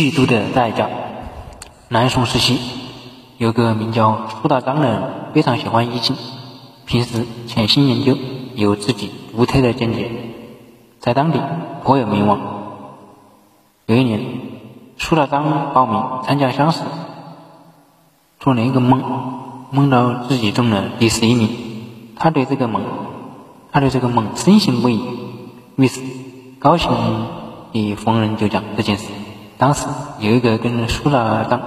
嫉妒的代价。南宋时期，有个名叫苏大章的人，非常喜欢易经，平时潜心研究，有自己独特的见解，在当地颇有名望。有一年，苏大章报名参加乡试，做了一个梦，梦到自己中了第十一名。他对这个梦，他对这个梦深信不疑，于是高兴地逢人就讲这件事。当时有一个跟苏大刚。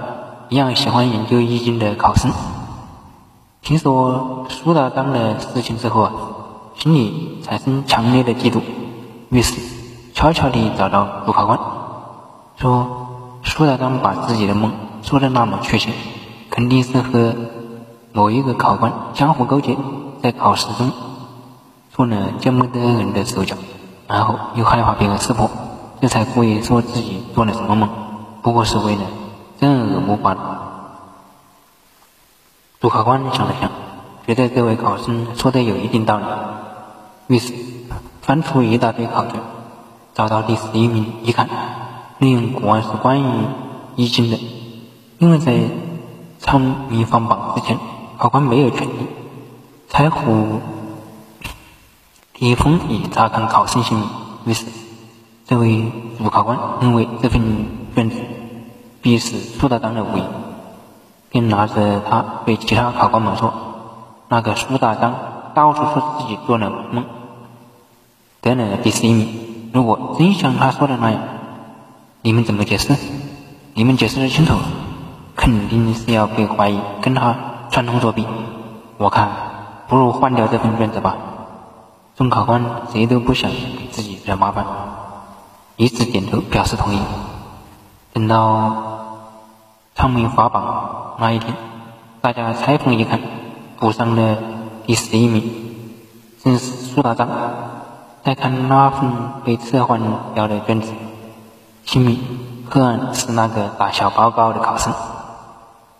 一样喜欢研究易经的考生，听说苏大刚的事情之后啊，心里产生强烈的嫉妒，于是悄悄地找到主考官，说苏大刚把自己的梦说的那么确切，肯定是和某一个考官相互勾结，在考试中做了见不得人的手脚，然后又害怕别人识破，这才故意说自己做了什么梦，不过是为了。震耳目光。主考官想了想，觉得这位考生说的有一定道理，于是翻出一大堆考卷，找到第十一名一看，内容果然是关于易经的。因为在昌明放榜之前，考官没有权利拆胡提封以查看考生姓名，于是这位主考官认为这份卷子。必是苏大章的无疑，并拿着它对其他考官们说：“那个苏大章到处说自己做了梦，得了第十一名。如果真像他说的那样，你们怎么解释？你们解释的清楚，肯定是要被怀疑跟他串通作弊。我看不如换掉这份卷子吧。”众考官谁都不想给自己惹麻烦，一致点头表示同意。等到。昌明发榜那一天，大家拆封一看，补上的第十一名正是苏大章。再看那份被撤换掉的卷子，姓名赫然是那个打小报告的考生。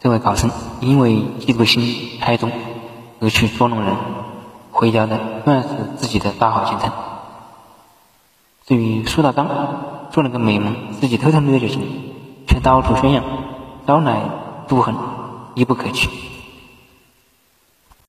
这位考生因为嫉妒心太重而去捉弄人，毁掉的断是自己的大好前程。至于苏大刚，做了个美梦，自己偷偷溜就行，却到处宣扬。招来妒恨，亦不可取。